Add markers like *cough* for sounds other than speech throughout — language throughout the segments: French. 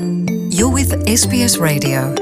You're with SBS Radio.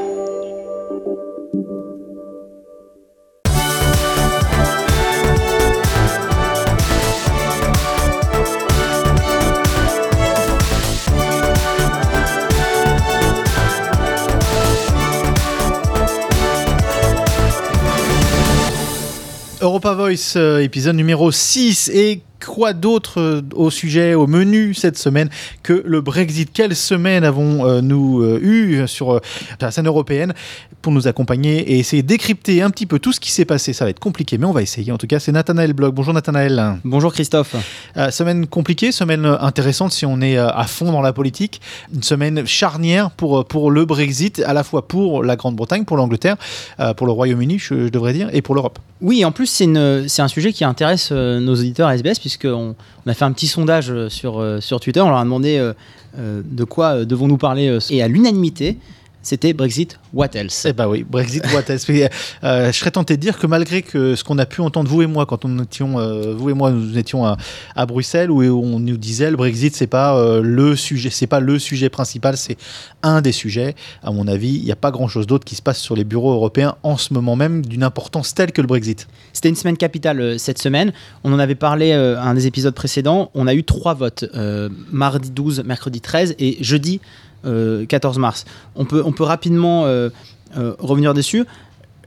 Europa Voice, euh, épisode numéro 6. Et quoi d'autre euh, au sujet, au menu cette semaine que le Brexit? Quelle semaine avons-nous euh, eu sur euh, la scène européenne pour nous accompagner et essayer de décrypter un petit peu tout ce qui s'est passé? Ça va être compliqué, mais on va essayer. En tout cas, c'est Nathanaël Blog. Bonjour Nathanaël. Bonjour Christophe. Euh, semaine compliquée, semaine intéressante si on est euh, à fond dans la politique. Une semaine charnière pour, euh, pour le Brexit, à la fois pour la Grande-Bretagne, pour l'Angleterre, euh, pour le Royaume-Uni, je, je devrais dire, et pour l'Europe. Oui, en plus, c'est un sujet qui intéresse euh, nos auditeurs SBS, puisqu'on on a fait un petit sondage euh, sur, euh, sur Twitter. On leur a demandé euh, de quoi devons-nous parler. et à l'unanimité, c'était Brexit, what else? Eh ben oui, Brexit, what else? Mais, euh, Je serais tenté de dire que malgré que ce qu'on a pu entendre vous et moi quand on étions, euh, vous et moi, nous étions à, à Bruxelles où on nous disait le Brexit c'est pas euh, le sujet, c'est pas le sujet principal, c'est un des sujets. À mon avis, il n'y a pas grand chose d'autre qui se passe sur les bureaux européens en ce moment même d'une importance telle que le Brexit. C'était une semaine capitale euh, cette semaine. On en avait parlé euh, à un des épisodes précédents. On a eu trois votes euh, mardi 12, mercredi 13 et jeudi euh, 14 mars. On peut, on peut rapidement euh, euh, revenir dessus.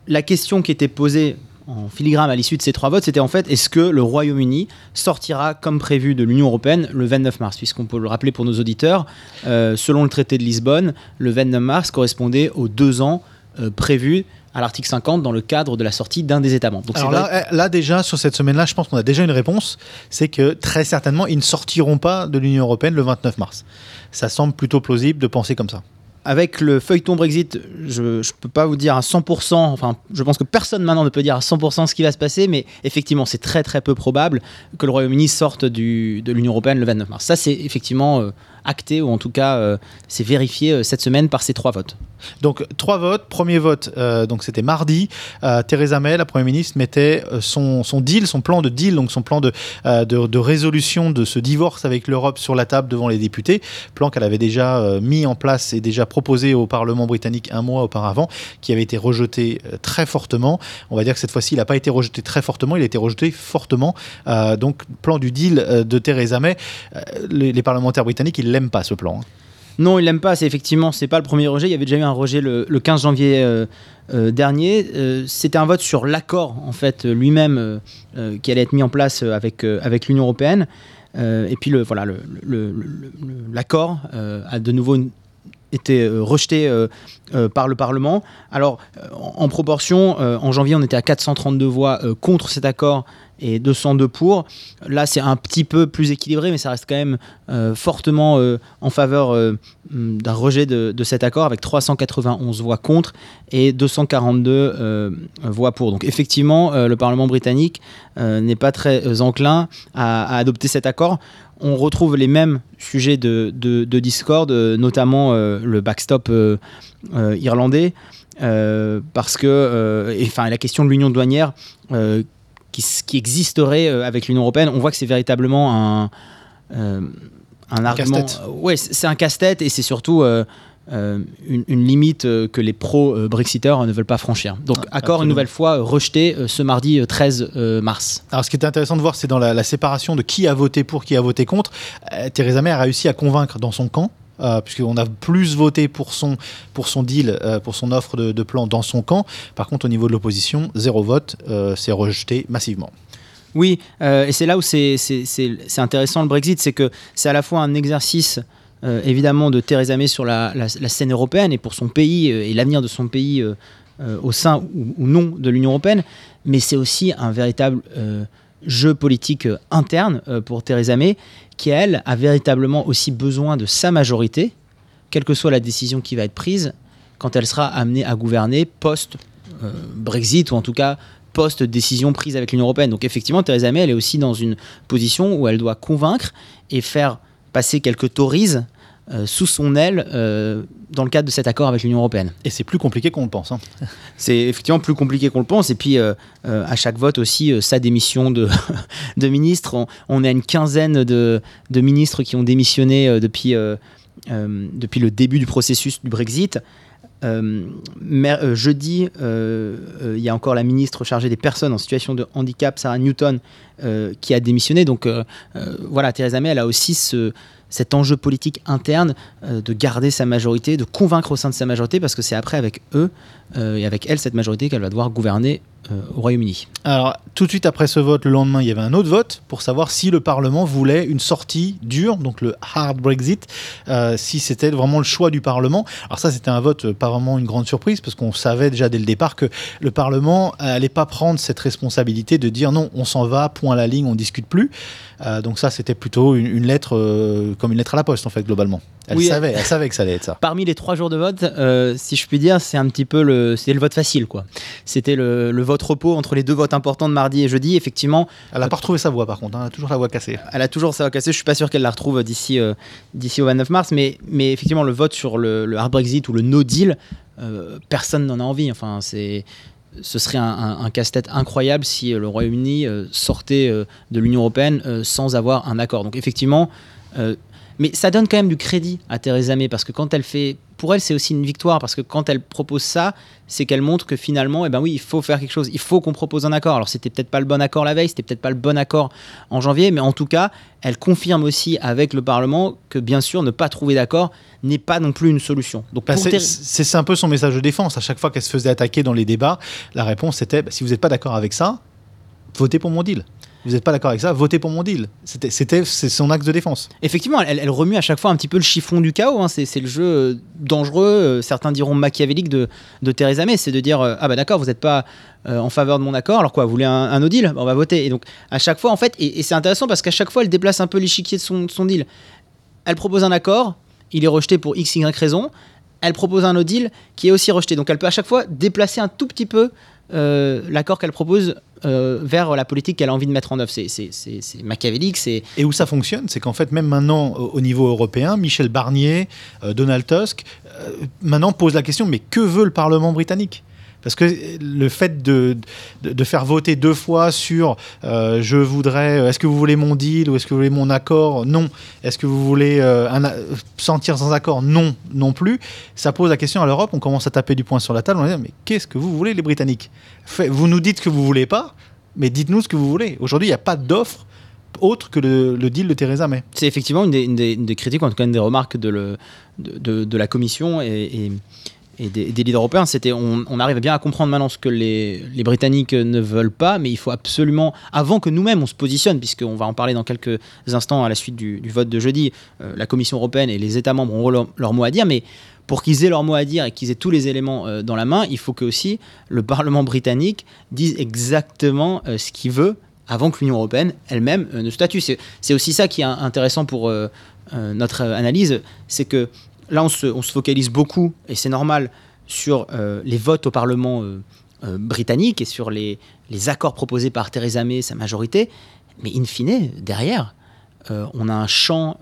La question qui était posée en filigrane à l'issue de ces trois votes, c'était en fait est-ce que le Royaume-Uni sortira comme prévu de l'Union européenne le 29 mars? Puisqu'on peut le rappeler pour nos auditeurs, euh, selon le traité de Lisbonne, le 29 mars correspondait aux deux ans euh, prévus à l'article 50 dans le cadre de la sortie d'un des États membres. Donc Alors là, là déjà sur cette semaine-là, je pense qu'on a déjà une réponse, c'est que très certainement ils ne sortiront pas de l'Union européenne le 29 mars. Ça semble plutôt plausible de penser comme ça. avec le feuilleton Brexit, je ne peux pas vous dire à 100%, enfin je pense que personne maintenant ne peut dire à 100% ce qui va se passer, mais effectivement c'est très très peu probable que le Royaume-Uni sorte du, de l'Union Européenne le 29 mars. Ça c'est effectivement euh, acté, ou en tout cas euh, c'est vérifié euh, cette semaine par ces trois votes. Donc trois votes. Premier vote, euh, donc c'était mardi. Theresa May, la première ministre, mettait son, son deal, son plan de deal, donc son plan de, de, résolution de ce divorce avec l'Europe sur la table devant les députés. Plan qu'elle avait déjà mis en place et déjà proposé au Parlement britannique un mois auparavant, qui avait été rejeté très fortement. On va dire que cette fois-ci, il n'a pas été rejeté très fortement, il a été rejeté fortement. Donc plan du deal de Theresa May. Les, les parlementaires britanniques, ils pas ce plan. hein. Non, il l'aime pas. C'est effectivement, c'est pas le premier rejet. Il y avait déjà eu un rejet le, le 15 janvier euh, euh, dernier. Euh, C'était un vote sur l'accord en fait lui-même qui allait être mis en place avec avec l'Union européenne. Et puis le voilà, l'accord a de nouveau été rejeté par le Parlement. Alors, en, proportion, en janvier, on était à 432 voix contre cet accord et 202 pour. Là, c'est un petit peu plus équilibré, mais ça reste quand même euh, fortement euh, en faveur euh, hum, d'un rejet de, cet accord, avec 391 voix contre et 242 euh, voix pour. Donc, effectivement, le Parlement britannique n'est pas très enclin à, adopter cet accord. On retrouve les mêmes sujets de, de, de discorde, notamment le backstop irlandais, parce que, enfin, la question de l'union douanière qui, existerait euh, avec l'Union européenne, on voit que c'est véritablement un, euh, un argument. casse-tête. ouais, c'est un casse-tête et c'est surtout euh, euh, une, une limite euh, que les pro-Brexiteurs ne veulent pas franchir. Donc, Ah, accord absolument. une nouvelle fois euh, rejeté euh, ce mardi euh, 13 euh, mars. Alors, ce qui est intéressant de voir, c'est dans la, la séparation de qui a voté pour, qui a voté contre. Euh, Theresa May a réussi à convaincre dans son camp. Euh, puisqu'on a plus voté pour son, pour son deal, euh, pour son offre de, plan dans son camp. Par contre, au niveau de l'opposition, zéro vote, euh, c'est rejeté massivement. Oui, et c'est là où c'est intéressant le Brexit, c'est que c'est à la fois un exercice évidemment de Theresa May sur la, la- scène européenne et pour son pays et l'avenir de son pays au sein ou, ou non de l'Union européenne, mais c'est aussi un véritable jeu politique interne pour Theresa May qui, elle, a véritablement aussi besoin de sa majorité, quelle que soit la décision qui va être prise, quand elle sera amenée à gouverner post-Brexit ou en tout cas post-décision prise avec l'Union européenne. Donc effectivement, Theresa May, elle est aussi dans une position où elle doit convaincre et faire passer quelques Tories euh, sous son aile euh, dans le cadre de cet accord avec l'Union européenne. Et c'est plus compliqué qu'on le pense. hein. *laughs* C'est effectivement plus compliqué qu'on le pense. Et puis, euh, euh, à chaque vote aussi, euh, sa démission de, *laughs* de ministre. On, on a une quinzaine de, de ministres qui ont démissionné euh, depuis, euh, depuis le début du processus du Brexit. jeudi, il y a encore la ministre chargée des personnes en situation de handicap, Sarah Newton, qui a démissionné. Donc voilà, Theresa May, elle a aussi ce, cet enjeu politique interne euh, de garder sa majorité, de convaincre au sein de sa majorité, parce que c'est après avec eux euh, et avec elle, cette majorité, qu'elle va devoir gouverner euh, au Royaume-Uni. Alors, tout de suite après ce vote, le lendemain, il y avait un autre vote pour savoir si le Parlement voulait une sortie dure, donc le hard Brexit, si c'était vraiment le choix du Parlement. Alors ça, c'était un vote, pas vraiment une grande surprise, parce qu'on savait déjà dès le départ que le Parlement n'allait pas prendre cette responsabilité de dire non, on s'en va, point à la ligne, on discute plus. donc ça, c'était plutôt une, lettre comme une lettre à la poste, en fait, globalement. Elle, savait, elle savait que ça allait être ça. Parmi les trois jours de vote, euh, si je puis dire, c'est un petit peu le, c'était le vote facile, quoi. C'était le, vote repos entre les deux votes importants de mardi et jeudi. Effectivement. Elle n'a pas retrouvé sa voix, par contre. Hein. Elle a toujours la voix cassée. Elle a toujours sa voix cassée. Je suis pas sûr qu'elle la retrouve d'ici, euh, d'ici au 29 mars, mais, mais effectivement, le vote sur le, hard Brexit ou le no deal, euh, personne n'en a envie. Enfin, c'est ce serait un, casse-tête incroyable si le Royaume-Uni sortait de l'Union européenne sans avoir un accord. Donc effectivement, mais ça donne quand même du crédit à Theresa May parce que quand elle fait, pour elle, c'est aussi une victoire parce que quand elle propose ça, c'est qu'elle montre que finalement, eh ben oui, il faut faire quelque chose, il faut qu'on propose un accord. Alors c'était peut-être pas le bon accord la veille, c'était peut-être pas le bon accord en janvier, mais en tout cas, elle confirme aussi avec le Parlement que bien sûr, ne pas trouver d'accord n'est pas non plus une solution. Donc bah, c'est un peu son message de défense. À chaque fois qu'elle se faisait attaquer dans les débats, la réponse était bah, si vous n'êtes pas d'accord avec ça, votez pour mon deal vous n'êtes pas d'accord avec ça, votez pour mon deal. C'était, son axe de défense. Effectivement, elle, remue à chaque fois un petit peu le chiffon du chaos. Hein. C'est, le jeu euh, dangereux, euh, certains diront machiavélique de, Theresa May, c'est de dire euh, ah bah d'accord, vous n'êtes pas en faveur de mon accord, alors quoi, vous voulez un, no deal On va voter. Et donc à chaque fois, en fait, et, c'est intéressant parce qu'à chaque fois, elle déplace un peu l'échiquier de son, de son deal. Elle propose un accord, il est rejeté pour x y raison. Elle propose un no deal qui est aussi rejeté. Donc elle peut à chaque fois déplacer un tout petit peu l'accord qu'elle propose euh, vers la politique qu'elle a envie de mettre en œuvre. C'est machiavélique. Et où ça fonctionne, c'est qu'en fait, même maintenant, au niveau européen, Michel Barnier, euh, Donald Tusk, euh, maintenant posent la question, mais que veut le Parlement britannique? Parce que le fait de, de, faire voter deux fois sur je voudrais, est-ce que vous voulez mon deal ou est-ce que vous voulez mon accord? Non. Est-ce que vous voulez un, sentir sans accord? Non, non plus. Ça pose la question à l'Europe. On commence à taper du poing sur la table. On dit mais qu'est-ce que vous voulez les Britanniques? Vous nous dites ce que vous voulez pas, mais dites-nous ce que vous voulez. Aujourd'hui, il n'y a pas d'offre autre que le, deal de Theresa May. C'est effectivement une des, critiques, en tout cas des remarques de, le, de, la Commission et, des, leaders européens. C'était on, arrive bien à comprendre maintenant ce que les, Britanniques ne veulent pas, mais il faut absolument, avant que nous-mêmes on se positionne, puisqu'on va en parler dans quelques instants à la suite du, vote de jeudi, euh, la Commission européenne et les États membres ont leur, mot à dire, mais pour qu'ils aient leur mot à dire et qu'ils aient tous les éléments euh, dans la main, il faut que aussi le Parlement britannique dise exactement euh, ce qu'il veut avant que l'Union européenne elle-même ne statue. C'est aussi ça qui est intéressant pour notre analyse, c'est que là on se, focalise beaucoup, et c'est normal, sur les votes au Parlement britannique et sur les, accords proposés par Theresa May et sa majorité, mais in fine, derrière, on a un champ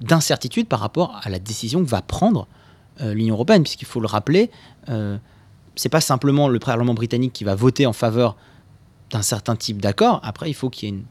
d'incertitude par rapport à la décision que va prendre euh, l'Union européenne, puisqu'il faut le rappeler, euh, c'est pas simplement le Parlement britannique qui va voter en faveur d'un certain type d'accord. Après, il faut qu'il y ait une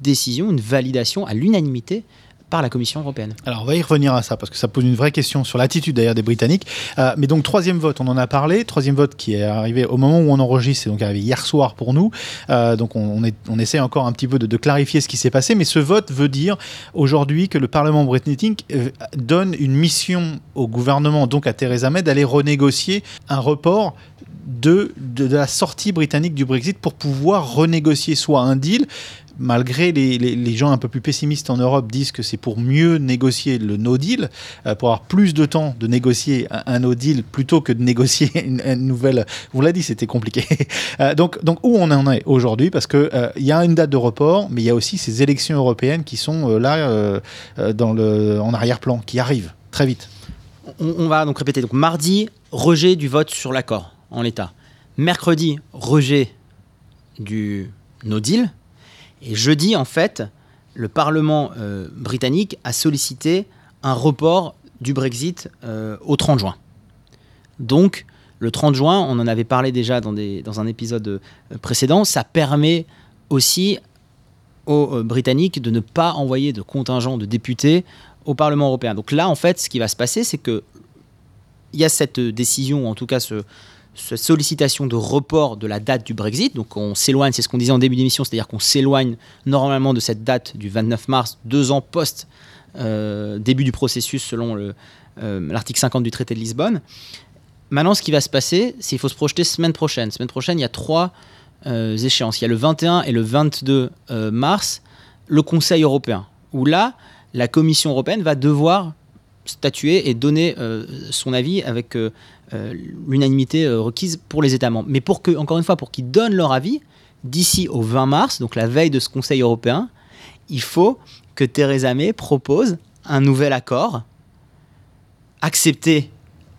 décision, une validation à l'unanimité par la Commission européenne. Alors on va y revenir à ça parce que ça pose une vraie question sur l'attitude d'ailleurs des Britanniques. Euh, mais donc troisième vote, on en a parlé. Troisième vote qui est arrivé au moment où on enregistre, c'est donc arrivé hier soir pour nous. Euh, donc on, est, essaie encore un petit peu de, clarifier ce qui s'est passé. Mais ce vote veut dire aujourd'hui que le Parlement britannique euh, donne une mission au gouvernement, donc à Theresa May, d'aller renégocier un report de, la sortie britannique du Brexit pour pouvoir renégocier soit un deal, malgré les, gens un peu plus pessimistes en Europe disent que c'est pour mieux négocier le no deal, euh, pour avoir plus de temps de négocier un, no deal plutôt que de négocier *laughs* une, nouvelle. Vous l'a dit, c'était compliqué. *laughs* Euh, donc, donc où on en est aujourd'hui? Parce qu'il euh, il y a une date de report, mais il y a aussi ces élections européennes qui sont là dans le, en arrière-plan, qui arrivent très vite. On, on, va donc répéter. Donc mardi, rejet du vote sur l'accord en l'état. Mercredi, rejet du no deal et jeudi, en fait, le Parlement euh, britannique a sollicité un report du Brexit euh, au 30 juin. Donc, le 30 juin, on en avait parlé déjà dans, dans un épisode euh, précédent, ça permet aussi aux Britanniques de ne pas envoyer de contingent de députés au Parlement européen. Donc là, en fait, ce qui va se passer, c'est que il y a cette décision, en tout cas ce, cette sollicitation de report de la date du Brexit. Donc on s'éloigne, c'est ce qu'on disait en début d'émission, c'est-à-dire qu'on s'éloigne normalement de cette date du 29 mars, deux ans post euh, début du processus selon euh, l'article 50 du traité de Lisbonne. Maintenant, ce qui va se passer, c'est qu'il faut se projeter semaine prochaine. Semaine prochaine, il y a trois euh, échéances. Il y a le 21 et le 22 mars, le Conseil européen, où là, la Commission européenne va devoir statuer et donner son avis avec l'unanimité requise pour les États membres. Mais pour que, encore une fois, pour qu'ils donnent leur avis, d'ici au 20 mars, donc la veille de ce Conseil européen, il faut que Theresa May propose un nouvel accord accepté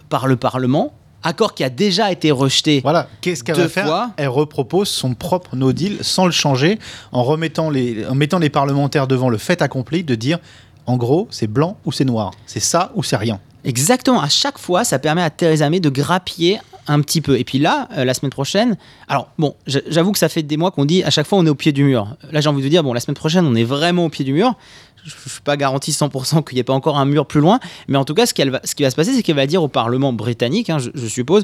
par le Parlement, accord qui a déjà été rejeté. Voilà, qu'est-ce qu'elle va faire? Elle repropose son propre no deal sans le changer, en remettant les, en mettant les parlementaires devant le fait accompli de dire, en gros, c'est blanc ou c'est noir, c'est ça ou c'est rien. Exactement. À chaque fois, ça permet à Theresa May de grappiller un petit peu. Et puis là, euh, la semaine prochaine, alors bon, j'avoue que ça fait des mois qu'on dit à chaque fois on est au pied du mur. Là, j'ai envie de dire, bon, la semaine prochaine, on est vraiment au pied du mur. Je ne suis pas garanti 100% qu'il n'y ait pas encore un mur plus loin, mais en tout cas, ce, qui va se passer, c'est qu'elle va dire au Parlement britannique, hein, je, suppose,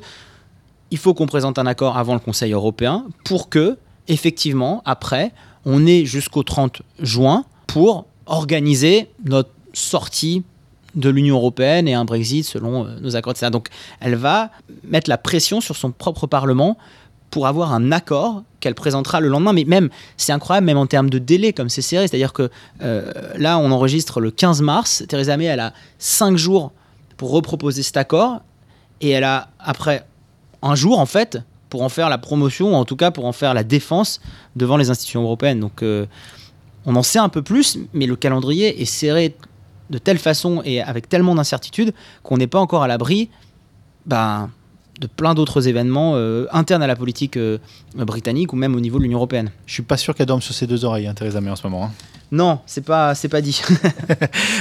il faut qu'on présente un accord avant le Conseil européen pour que, effectivement, après, on ait jusqu'au 30 juin pour organiser notre sortie de l'Union européenne et un Brexit selon euh, nos accords, etc. Donc elle va mettre la pression sur son propre Parlement pour avoir un accord qu'elle présentera le lendemain. Mais même, c'est incroyable, même en termes de délai, comme c'est serré. C'est-à-dire que euh, là, on enregistre le 15 mars. Theresa May, elle a 5 jours pour reproposer cet accord. Et elle a, après un jour, en fait, pour en faire la promotion, ou en tout cas pour en faire la défense devant les institutions européennes. Donc, euh, on en sait un peu plus, mais le calendrier est serré de telle façon et avec tellement d'incertitudes qu'on n'est pas encore à l'abri ben, de plein d'autres événements euh, internes à la politique euh, britannique ou même au niveau de l'Union européenne. Je suis pas sûr qu'elle dorme sur ses deux oreilles, hein, Theresa May, en ce moment. Hein. Non, c'est pas, c'est pas dit. *laughs*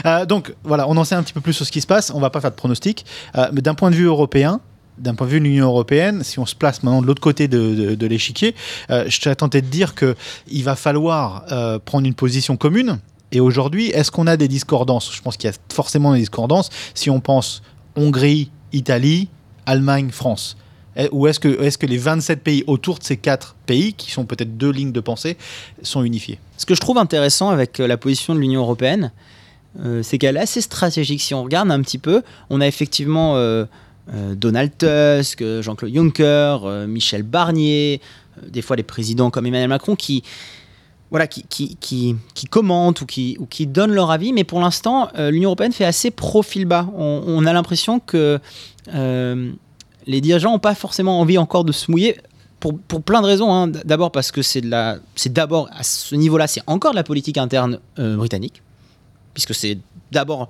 Euh, donc voilà, on en sait un petit peu plus sur ce qui se passe. On va pas faire de pronostic, mais d'un point de vue européen, d'un point de vue de l'Union européenne, si on se place maintenant de l'autre côté de, de, l'échiquier, je serais tenté de dire qu'il va falloir prendre une position commune et aujourd'hui, est-ce qu'on a des discordances? Je pense qu'il y a forcément des discordances si on pense Hongrie, Italie, Allemagne, France. Ou est-ce que, les 27 pays autour de ces quatre pays, qui sont peut-être deux lignes de pensée, sont unifiés? Ce que je trouve intéressant avec euh, la position de l'Union européenne, euh, c'est qu'elle est assez stratégique. Si on regarde un petit peu, on a effectivement euh, Donald Tusk, Jean-Claude Juncker, Michel Barnier, des fois les présidents comme Emmanuel Macron qui, voilà, qui, qui, qui, qui, commentent ou qui, ou qui donnent leur avis, mais pour l'instant, euh, l'Union européenne fait assez profil bas. On, a l'impression que euh, les dirigeants n'ont pas forcément envie encore de se mouiller. Pour, pour plein de raisons. Hein. D'abord parce que c'est d'abord à ce niveau-là, c'est encore de la politique interne euh, britannique, puisque c'est d'abord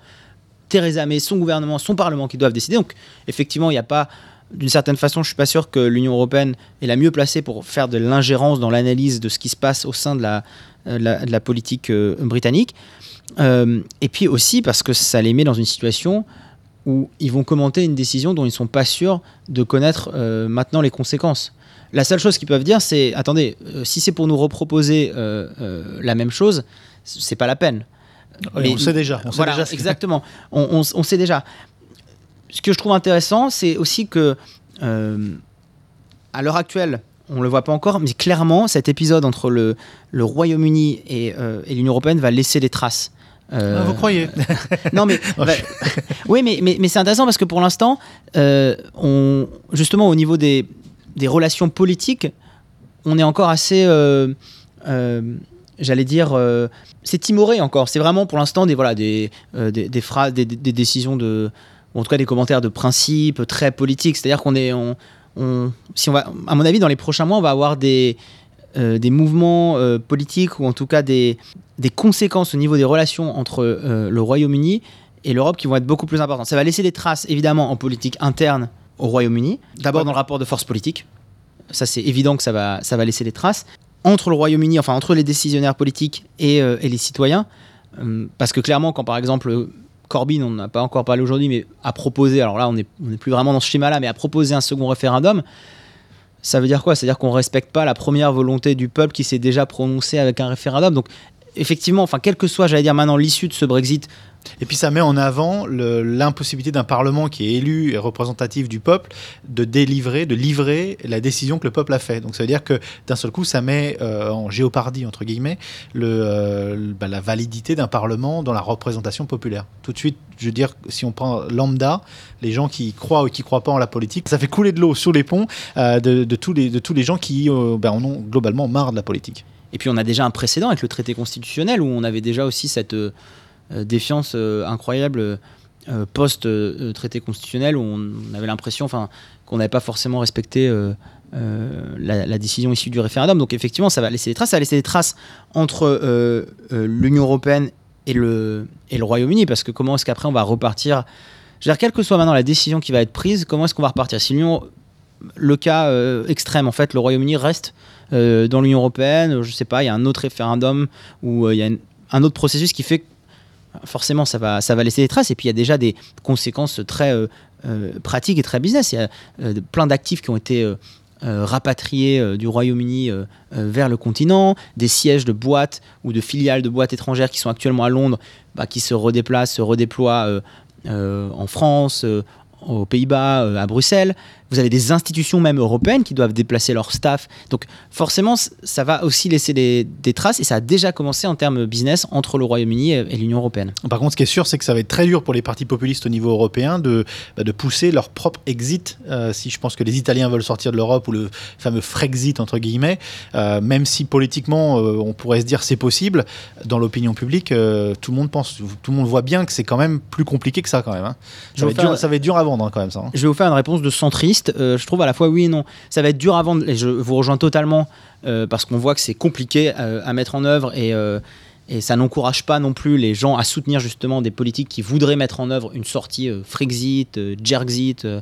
Theresa May, son gouvernement, son parlement qui doivent décider. Donc effectivement, il n'y a pas d'une certaine façon, je suis pas sûr que l'Union européenne est la mieux placée pour faire de l'ingérence dans l'analyse de ce qui se passe au sein de la, euh, de la, politique euh, britannique. Euh, et puis aussi parce que ça les met dans une situation où ils vont commenter une décision dont ils ne sont pas sûrs de connaître maintenant les conséquences. La seule chose qu'ils peuvent dire, c'est attendez, si c'est pour nous reproposer la même chose, c'est pas la peine. Mais, on sait déjà. On sait voilà, déjà exactement. On, on, sait déjà ce que je trouve intéressant, c'est aussi que, euh, à l'heure actuelle, on ne le voit pas encore, mais clairement, cet épisode entre le, le Royaume-Uni et, euh, et l'Union européenne va laisser des traces. Euh, ah, vous croyez *laughs* Non, mais *laughs* oui, mais, mais, mais c'est intéressant parce que pour l'instant, on justement au niveau des, des, relations politiques, on est encore assez, j'allais dire, c'est timoré encore. C'est vraiment pour l'instant des voilà des des, des, phrases, des, des, décisions de en tout cas des commentaires de principe très politiques. C'est-à-dire qu'on est, on, si on va, à mon avis, dans les prochains mois, on va avoir des, euh, des mouvements euh, politiques ou en tout cas des, des conséquences au niveau des relations entre euh, le Royaume-Uni et l'Europe qui vont être beaucoup plus importantes. Ça va laisser des traces évidemment en politique interne au Royaume-Uni. D'abord dans le rapport de force politique. Ça c'est évident que ça va, ça va laisser des traces. Entre le Royaume-Uni, enfin entre les décisionnaires politiques et, et les citoyens. parce que clairement, quand par exemple Corbyn, on n'a pas encore parlé aujourd'hui, mais a proposé, alors là on n'est plus vraiment dans ce schéma-là, mais a proposé un second référendum, ça veut dire quoi? C'est-à-dire qu'on ne respecte pas la première volonté du peuple qui s'est déjà prononcé avec un référendum. Donc effectivement, enfin, quelle que soit, j'allais dire maintenant, l'issue de ce Brexit, Et puis ça met en avant l'impossibilité d'un Parlement qui est élu et représentatif du peuple de délivrer, de livrer la décision que le peuple a fait. Donc ça veut dire que d'un seul coup, ça met euh, en géopardie, entre guillemets, le, euh, bah, la validité d'un Parlement dans la représentation populaire. Tout de suite, je veux dire, si on prend lambda, les gens qui croient ou qui croient pas en la politique, ça fait couler de l'eau sur les ponts euh, de, tous les, de tous les gens qui bah, en ont globalement marre de la politique. Et puis on a déjà un précédent avec le traité constitutionnel où on avait déjà aussi cette défiance euh, incroyable euh, post-traité constitutionnel où on, avait l'impression qu'on n'avait pas forcément respecté euh, euh, la, décision issue du référendum. Donc effectivement, ça va laisser des traces. Ça laisser des traces entre euh, euh, l'Union européenne et le, et le Royaume-Uni parce que comment est-ce qu'après on va repartir? Je veux dire, quelle que soit maintenant la décision qui va être prise, comment est-ce qu'on va repartir? Si l'Union, le cas euh, extrême, en fait, le Royaume-Uni reste euh, dans l'Union européenne, je sais pas, il y a un autre référendum ou euh, il y a un autre processus qui fait forcément ça va, ça va laisser des traces et puis il y a déjà des conséquences très euh, euh, pratiques et très business. Il y a euh, plein d'actifs qui ont été rapatriés du Royaume-Uni vers le continent, des sièges de boîtes ou de filiales de boîtes étrangères qui sont actuellement à Londres, bah, qui se redéplacent, se redéploient en France, aux Pays-Bas, à Bruxelles. Vous avez des institutions même européennes qui doivent déplacer leur staff. Donc forcément, ça va aussi laisser des, des traces et ça a déjà commencé en termes business entre le Royaume-Uni et, et l'Union européenne. Par contre, ce qui est sûr, c'est que ça va être très dur pour les partis populistes au niveau européen de, bah, de pousser leur propre exit. Euh, si je pense que les Italiens veulent sortir de l'Europe ou le fameux Frexit, entre guillemets, euh, même si politiquement, euh, on pourrait se dire c'est possible, dans l'opinion publique, tout le monde pense, tout le monde voit bien que c'est quand même plus compliqué que ça, quand même. hein. Je Ça, va vais être faire- dur, ça va être dur à vendre, hein, quand même, ça. hein. Je vais vous faire une réponse de centriste. Euh, je trouve à la fois oui et non. Ça va être dur à vendre et je vous rejoins totalement euh, parce qu'on voit que c'est compliqué euh, à mettre en œuvre et, et ça n'encourage pas non plus les gens à soutenir justement des politiques qui voudraient mettre en œuvre une sortie euh, Frexit, euh, euh,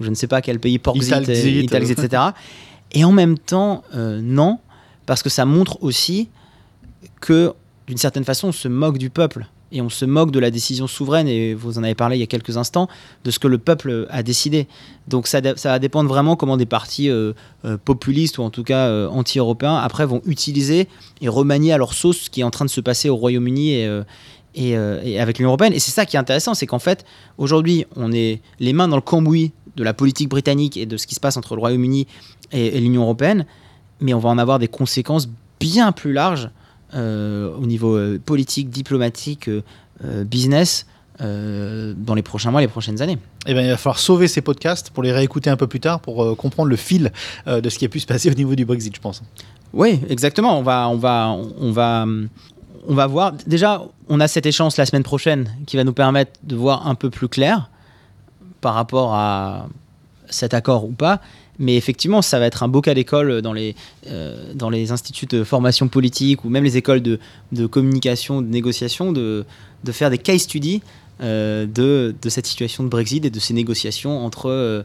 je ne sais pas quel pays, Porxit, Italxit, Italxit, etc. *laughs* Et en même temps, non, parce que ça montre aussi que d'une certaine façon, on se moque du peuple et on se moque de la décision souveraine, et vous en avez parlé il y a quelques instants, de ce que le peuple a décidé. Donc ça, va dépendre vraiment comment des partis euh, euh, populistes ou en tout cas euh, anti-européens après vont utiliser et remanier à leur sauce ce qui est en train de se passer au Royaume-Uni et, avec l'Union européenne. Et c'est ça qui est intéressant, c'est qu'en fait aujourd'hui on est les mains dans le cambouis de la politique britannique et de ce qui se passe entre le Royaume-Uni et, l'Union européenne, mais on va en avoir des conséquences bien plus larges au niveau euh, politique, diplomatique, euh, euh, business euh, dans les prochains mois, les prochaines années. Eh ben, il va falloir sauver ces podcasts pour les réécouter un peu plus tard pour euh, comprendre le fil euh, de ce qui a pu se passer au niveau du Brexit, je pense. Oui, exactement. On va, on va, on va, on va voir. Déjà, on a cette échéance la semaine prochaine qui va nous permettre de voir un peu plus clair par rapport à cet accord ou pas. Mais effectivement, ça va être un beau cas d'école dans les, euh, dans les instituts de formation politique ou même les écoles de, de communication, de négociation, de, de faire des case studies euh, de, de cette situation de Brexit et de ces négociations entre euh,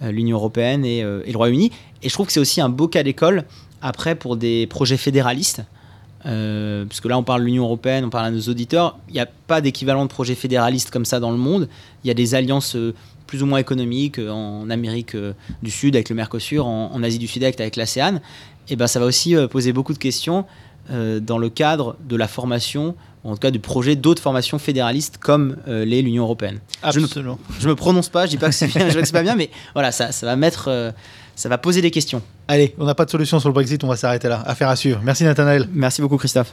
l'Union européenne et, et le Royaume-Uni. Et je trouve que c'est aussi un beau cas d'école après pour des projets fédéralistes. Parce que là, on parle de l'Union européenne, on parle à nos auditeurs. Il n'y a pas d'équivalent de projet fédéraliste comme ça dans le monde. Il y a des alliances plus ou moins économiques euh, en Amérique euh, du Sud avec le Mercosur, en, en Asie du Sud-Est avec l'ASEAN. Et ben, ça va aussi euh, poser beaucoup de questions dans le cadre de la formation, en tout cas du projet d'autres formations fédéralistes comme euh, l'est l'Union européenne. Je ne- Absolument. Je me prononce pas, je dis pas que c'est bien, je que pas bien, mais voilà, ça, ça va mettre, euh, ça va poser des questions. Allez, on n'a pas de solution sur le Brexit, on va s'arrêter là. Affaire à suivre. Merci Nathanaël. Merci beaucoup, Christophe.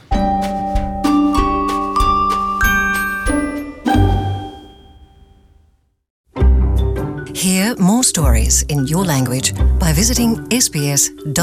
Stories in your language by visiting sbs.com.au.